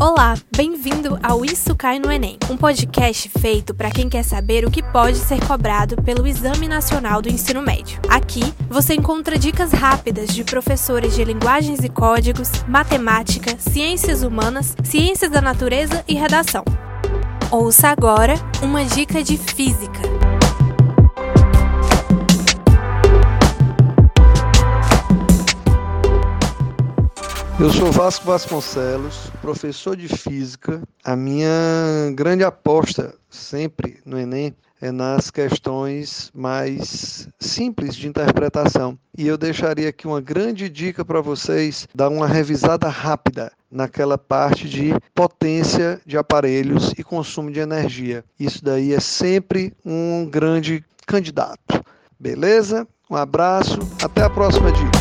Olá, bem-vindo ao Isso Cai no Enem, um podcast feito para quem quer saber o que pode ser cobrado pelo Exame Nacional do Ensino Médio. Aqui você encontra dicas rápidas de professores de linguagens e códigos, matemática, ciências humanas, ciências da natureza e redação. Ouça agora uma dica de física. Eu sou Vasco Vasconcelos, professor de física. A minha grande aposta sempre no Enem é nas questões mais simples de interpretação. E eu deixaria aqui uma grande dica para vocês, dar uma revisada rápida naquela parte de potência de aparelhos e consumo de energia. Isso daí é sempre um grande candidato. Beleza? Um abraço, até a próxima dica.